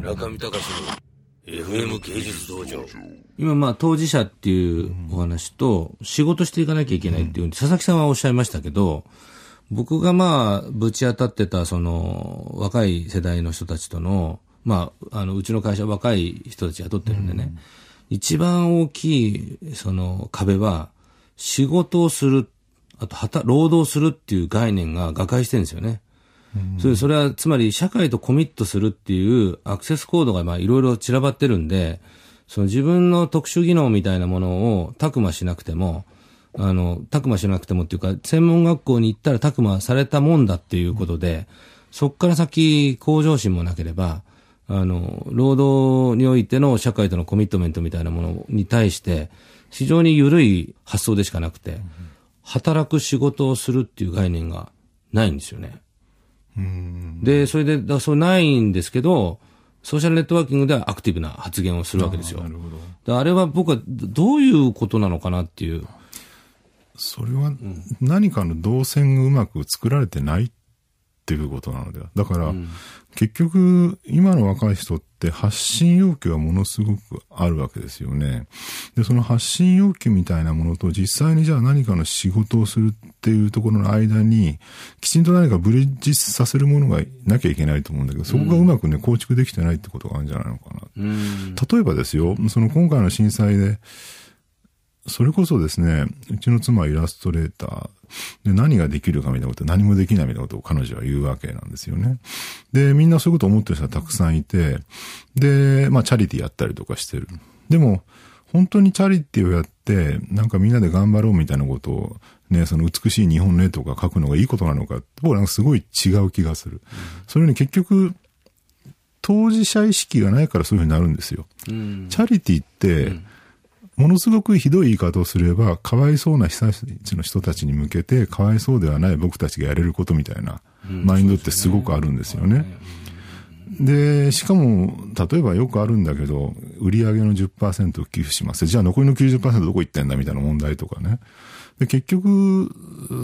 中見隆の FM 芸術道場。今、まあ、当事者っていうお話と、仕事していかなきゃいけないっていうふうに、佐々木さんはおっしゃいましたけど、僕がまあ、ぶち当たってた、その、若い世代の人たちとの、まあ、あの、うちの会社若い人たち雇ってるんでね、一番大きい、その、壁は、仕事をする、あと、はた、労働するっていう概念が瓦解してるんですよね。それそれは、つまり、社会とコミットするっていうアクセスコードが、まあ、いろいろ散らばってるんで、その自分の特殊技能みたいなものを、たくましなくても、あの、たくましなくてもっていうか、専門学校に行ったらたくまされたもんだっていうことで、そっから先、向上心もなければ、あの、労働においての社会とのコミットメントみたいなものに対して、非常に緩い発想でしかなくて、働く仕事をするっていう概念がないんですよね。で、それで、だそうないんですけど、ソーシャルネットワーキングではアクティブな発言をするわけですよ。なるほど。であれは僕はどういうことなのかなっていう。それは何かの動線がうまく作られてないっていうことなのでは。だから、結局、今の若い人って発信要求はものすごくあるわけですよね。で、その発信要求みたいなものと実際にじゃあ何かの仕事をするっていうところの間に、きちんと何かブリッジさせるものがなきゃいけないと思うんだけど、そこがうまくね、構築できてないってことがあるんじゃないのかな。うん。例えばですよ、その今回の震災で、それこそですね、うちの妻はイラストレーターで何ができるかみたいなこと、何もできないみたいなことを彼女は言うわけなんですよね。で、みんなそういうことを思ってる人はたくさんいて、で、まあチャリティーやったりとかしてる。でも、本当にチャリティーをやって、なんかみんなで頑張ろうみたいなことを、ね、その美しい日本の絵とか描くのがいいことなのかって、僕はなんかすごい違う気がする。それに結局、当事者意識がないからそういうふうになるんですよ。うん。チャリティって、ものすごくひどい言い方をすれば、かわいそうな被災地の人たちに向けて、かわいそうではない僕たちがやれることみたいな、マインドってすごくあるんですよね。で、しかも、例えばよくあるんだけど、売上の10%を寄付します。じゃあ残りの90%どこ行ってんだみたいな問題とかね。で、結局、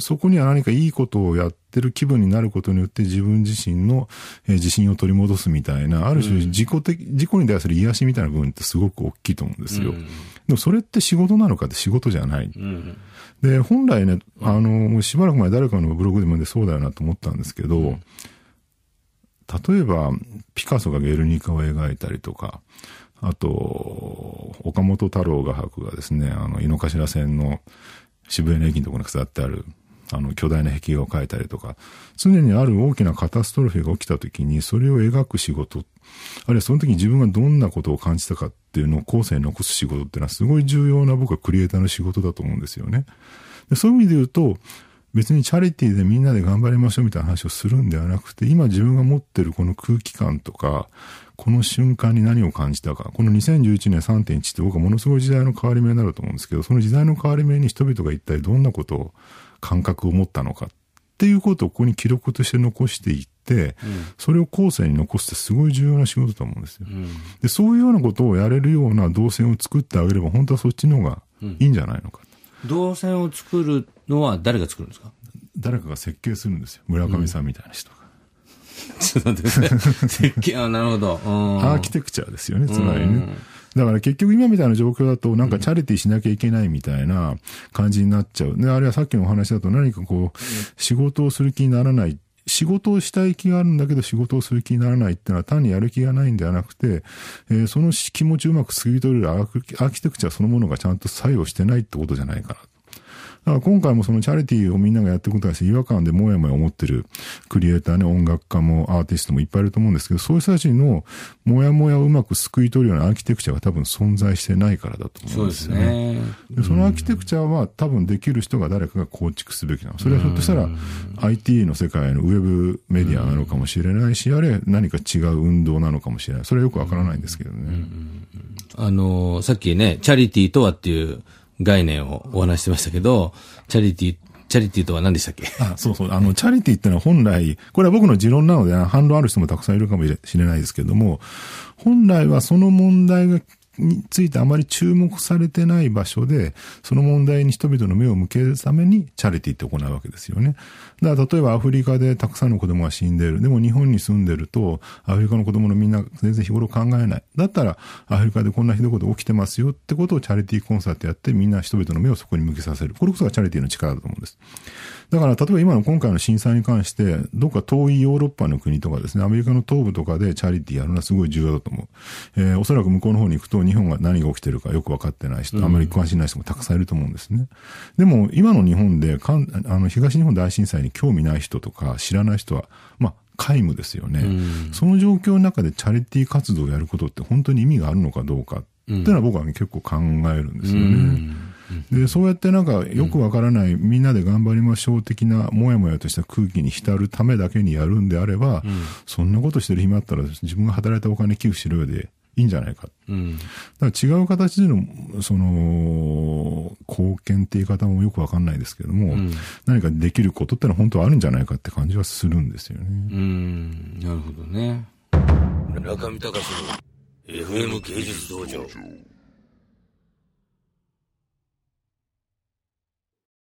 そこには何かいいことをやってる気分になることによって自分自身の、えー自信を取り戻すみたいな、ある種自己的、自己に対する癒しみたいな部分ってすごく大きいと思うんですよ。でもそれって仕事なのかって仕事じゃない。うん。で、本来ね、あの、もうしばらく前誰かのブログでもでそうだよなと思ったんですけど、例えば、ピカソがゲルニカを描いたりとか、あと、岡本太郎画伯がですね、あの、井の頭線の渋谷の駅のところに飾ってある、あの、巨大な壁画を描いたりとか、常にある大きなカタストロフィーが起きた時に、それを描く仕事、あるいはその時に自分がどんなことを感じたかっていうのを後世に残す仕事っていうのはすごい重要な僕はクリエイターの仕事だと思うんですよね。でそういう意味で言うと、別にチャリティーでみんなで頑張りましょうみたいな話をするんではなくて、今自分が持ってるこの空気感とか、この瞬間に何を感じたか、この2011年3.1って僕はものすごい時代の変わり目になると思うんですけど、その時代の変わり目に人々が一体どんなことを、感覚を持ったのかっていうことをここに記録として残していって、それを後世に残すってすごい重要な仕事だと思うんですよ。で、そういうようなことをやれるような動線を作ってあげれば、本当はそっちの方がいいんじゃないのか。動線を作るのは誰が作るんですか？誰かが設計するんですよ。村上さんみたいな人が。ちょっと待ってください。設計、あ、なるほど。うんアーキテクチャですよね、つまりね。だから結局今みたいな状況だと、なんかチャリティーしなきゃいけないみたいな感じになっちゃう。で、あるいはさっきのお話だと何かこう、仕事をする気にならない。仕事をしたい気があるんだけど仕事をする気にならないってのは単にやる気がないんではなくて、えーその気持ちをうまく吸い取れるアーキアーキテクチャそのものがちゃんと作用してないってことじゃないかな。だから今回もそのチャリティーをみんながやってることに対して違和感でもやもや思ってるクリエイターね、音楽家もアーティストもいっぱいいると思うんですけど、そういう人たちのもやもやをうまく救い取るようなアーキテクチャが多分存在してないからだと思うんでそうですすよね。ね。でそのアーキテクチャは多分できる人が誰かが構築すべきなの。それはひょっとしたら IT の世界のウェブメディアなのかもしれないし、あるいは何か違う運動なのかもしれない。それはよくわからないんですけどね。あの、さっきね、チャリティーとはっていう概念をお話ししてましたけど、チャリティ、チャリティとは何でしたっけ？あ、そうそう。あの、チャリティってのは本来、これは僕の持論なので、反論ある人もたくさんいるかもしれないですけども、本来はその問題がについてあまり注目されてない場所で、その問題に人々の目を向けるためにチャリティって行うわけですよね。だから例えばアフリカでたくさんの子供が死んでいる。でも日本に住んでると、アフリカの子供のみんな全然日頃考えない。だったら、アフリカでこんなひどいこと起きてますよってことをチャリティーコンサートやって、みんな人々の目をそこに向けさせる。これこそがチャリティーの力だと思うんです。だから、例えば今の今回の震災に関して、どっか遠いヨーロッパの国とかですね、アメリカの東部とかでチャリティーやるのはすごい重要だと思う。えー、おそらく向こうの方に行くと日本が何が起きてるかよく分かってない人、あまり詳しいない人もたくさんいると思うんですね。でも、今の日本でかん、あの、東日本大震災に興味ない人とか知らない人は、まあ、皆無ですよね、その状況の中でチャリティー活動をやることって本当に意味があるのかどうかっていうのは僕は、ね、結構考えるんですよね。で、そうやってなんかよくわからない、みんなで頑張りましょう的なもやもやとした空気に浸るためだけにやるんであれば、そんなことしてる暇あったら自分が働いたお金寄付しろよでいいんじゃないか。うん、だから違う形での、その、貢献って言い方もよくわかんないですけども、うん、何かできることってのは本当はあるんじゃないかって感じはするんですよね。うん、なるほどね。中見隆の FM 芸術道場。